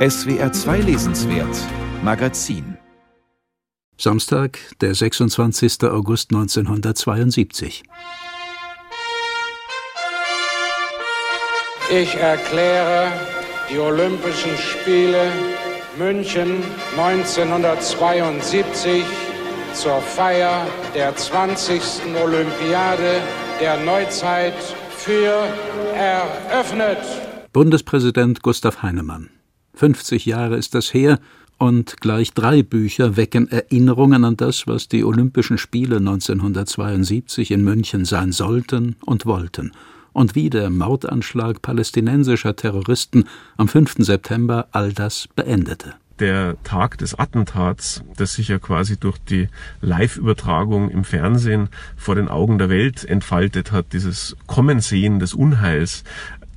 SWR 2 Lesenswert Magazin Samstag, der 26. August 1972. Ich erkläre die Olympischen Spiele München 1972 zur Feier der 20. Olympiade der Neuzeit für eröffnet. Bundespräsident Gustav Heinemann. 50 Jahre ist das her, und gleich drei Bücher wecken Erinnerungen an das, was die Olympischen Spiele 1972 in München sein sollten und wollten, und wie der Mordanschlag palästinensischer Terroristen am 5. September all das beendete der Tag des Attentats, das sich ja quasi durch die Live-Übertragung im Fernsehen vor den Augen der Welt entfaltet hat, dieses Kommensehen des Unheils,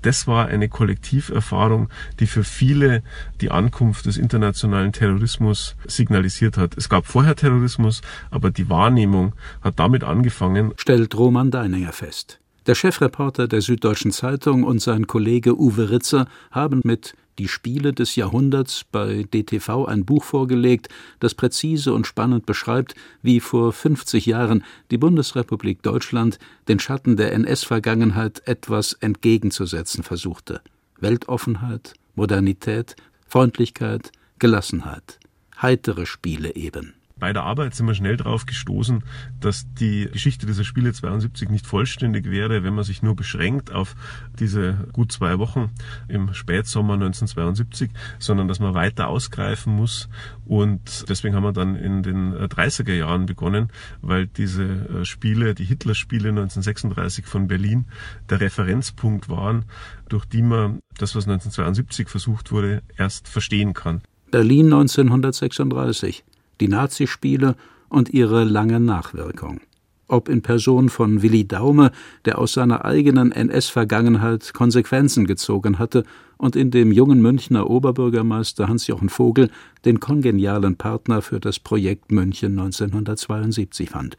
das war eine Kollektiverfahrung, die für viele die Ankunft des internationalen Terrorismus signalisiert hat. Es gab vorher Terrorismus, aber die Wahrnehmung hat damit angefangen, stellt Roman Deininger fest. Der Chefreporter der Süddeutschen Zeitung und sein Kollege Uwe Ritzer haben mit die Spiele des Jahrhunderts bei DTV ein Buch vorgelegt, das präzise und spannend beschreibt, wie vor 50 Jahren die Bundesrepublik Deutschland den Schatten der NS-Vergangenheit etwas entgegenzusetzen versuchte. Weltoffenheit, Modernität, Freundlichkeit, Gelassenheit. Heitere Spiele eben bei der Arbeit sind wir schnell darauf gestoßen, dass die Geschichte dieser Spiele 72 nicht vollständig wäre, wenn man sich nur beschränkt auf diese gut zwei Wochen im Spätsommer 1972, sondern dass man weiter ausgreifen muss. Und deswegen haben wir dann in den 30er Jahren begonnen, weil diese äh, Spiele, die Hitler-Spiele 1936 von Berlin, der Referenzpunkt waren, durch die man das, was 1972 versucht wurde, erst verstehen kann. Berlin 1936 die Nazispiele und ihre lange Nachwirkung. Ob in Person von Willi Daume, der aus seiner eigenen NS-Vergangenheit Konsequenzen gezogen hatte und in dem jungen Münchner Oberbürgermeister Hans-Jochen Vogel den kongenialen Partner für das Projekt München 1972 fand.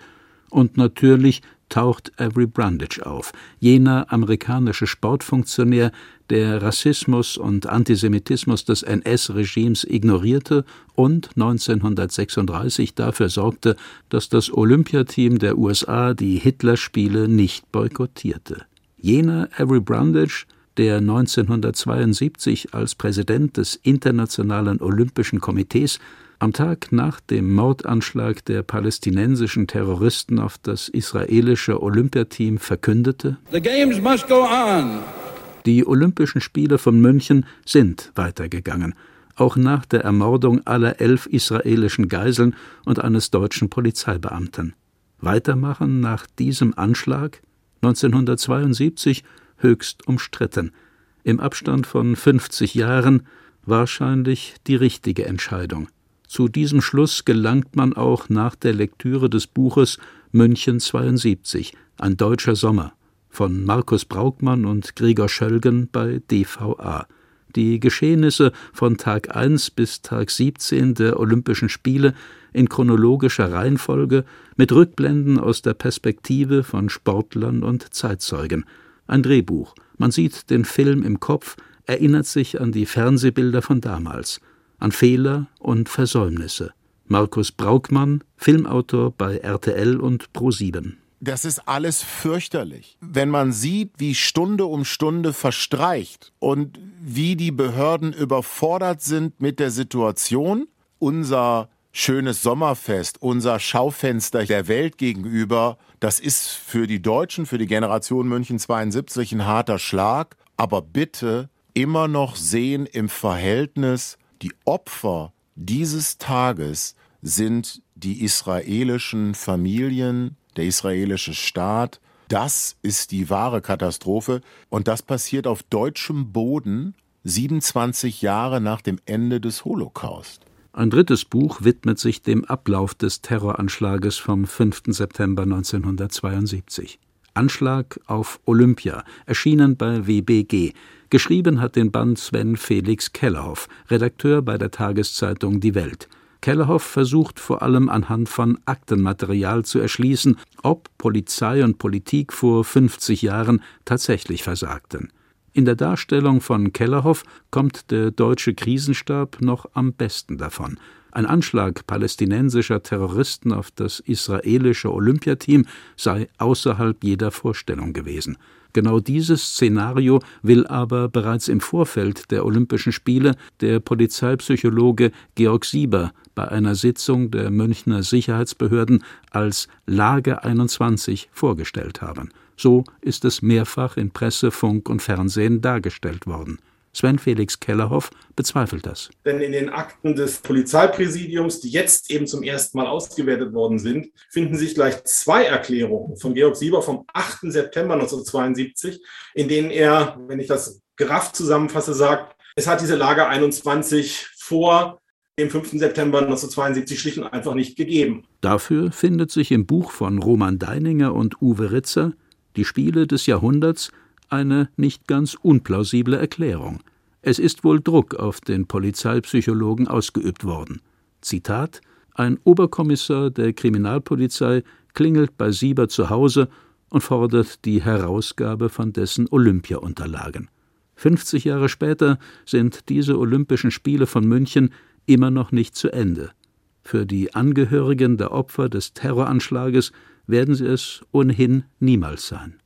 Und natürlich taucht Avery Brundage auf, jener amerikanische Sportfunktionär, der Rassismus und Antisemitismus des NS-Regimes ignorierte und 1936 dafür sorgte, dass das Olympiateam der USA die Hitlerspiele nicht boykottierte. Jener Avery Brundage, der 1972 als Präsident des Internationalen Olympischen Komitees am Tag nach dem Mordanschlag der palästinensischen Terroristen auf das israelische Olympiateam verkündete: Die Olympischen Spiele von München sind weitergegangen, auch nach der Ermordung aller elf israelischen Geiseln und eines deutschen Polizeibeamten. Weitermachen nach diesem Anschlag 1972 höchst umstritten. Im Abstand von 50 Jahren wahrscheinlich die richtige Entscheidung. Zu diesem Schluss gelangt man auch nach der Lektüre des Buches München 72, ein deutscher Sommer von Markus Braukmann und Gregor Schölgen bei DVA. Die Geschehnisse von Tag 1 bis Tag 17 der Olympischen Spiele in chronologischer Reihenfolge mit Rückblenden aus der Perspektive von Sportlern und Zeitzeugen. Ein Drehbuch. Man sieht den Film im Kopf, erinnert sich an die Fernsehbilder von damals an Fehler und Versäumnisse. Markus Braukmann, Filmautor bei RTL und Pro7. Das ist alles fürchterlich. Wenn man sieht, wie Stunde um Stunde verstreicht und wie die Behörden überfordert sind mit der Situation, unser schönes Sommerfest, unser Schaufenster der Welt gegenüber, das ist für die Deutschen, für die Generation München 72 ein harter Schlag, aber bitte immer noch sehen im Verhältnis die Opfer dieses Tages sind die israelischen Familien, der israelische Staat. Das ist die wahre Katastrophe. Und das passiert auf deutschem Boden 27 Jahre nach dem Ende des Holocaust. Ein drittes Buch widmet sich dem Ablauf des Terroranschlages vom 5. September 1972. Anschlag auf Olympia, erschienen bei WBG, Geschrieben hat den Band Sven Felix Kellerhoff, Redakteur bei der Tageszeitung Die Welt. Kellerhoff versucht vor allem anhand von Aktenmaterial zu erschließen, ob Polizei und Politik vor 50 Jahren tatsächlich versagten. In der Darstellung von Kellerhoff kommt der deutsche Krisenstab noch am besten davon. Ein Anschlag palästinensischer Terroristen auf das israelische Olympiateam sei außerhalb jeder Vorstellung gewesen. Genau dieses Szenario will aber bereits im Vorfeld der Olympischen Spiele der Polizeipsychologe Georg Sieber bei einer Sitzung der Münchner Sicherheitsbehörden als Lage 21 vorgestellt haben. So ist es mehrfach in Presse, Funk und Fernsehen dargestellt worden. Sven Felix Kellerhoff bezweifelt das. Denn in den Akten des Polizeipräsidiums, die jetzt eben zum ersten Mal ausgewertet worden sind, finden sich gleich zwei Erklärungen von Georg Sieber vom 8. September 1972, in denen er, wenn ich das gerafft zusammenfasse, sagt, es hat diese Lage 21 vor dem 5. September 1972 schlicht und einfach nicht gegeben. Dafür findet sich im Buch von Roman Deininger und Uwe Ritzer Die Spiele des Jahrhunderts eine nicht ganz unplausible Erklärung. Es ist wohl Druck auf den Polizeipsychologen ausgeübt worden. Zitat Ein Oberkommissar der Kriminalpolizei klingelt bei Sieber zu Hause und fordert die Herausgabe von dessen Olympiaunterlagen. 50 Jahre später sind diese Olympischen Spiele von München immer noch nicht zu Ende. Für die Angehörigen der Opfer des Terroranschlages werden sie es ohnehin niemals sein.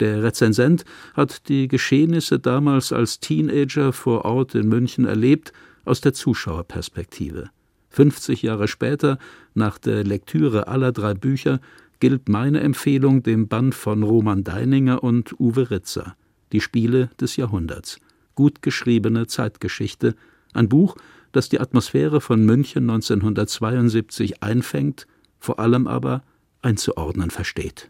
Der Rezensent hat die Geschehnisse damals als Teenager vor Ort in München erlebt, aus der Zuschauerperspektive. 50 Jahre später, nach der Lektüre aller drei Bücher, gilt meine Empfehlung dem Band von Roman Deininger und Uwe Ritzer, Die Spiele des Jahrhunderts. Gut geschriebene Zeitgeschichte, ein Buch, das die Atmosphäre von München 1972 einfängt, vor allem aber einzuordnen versteht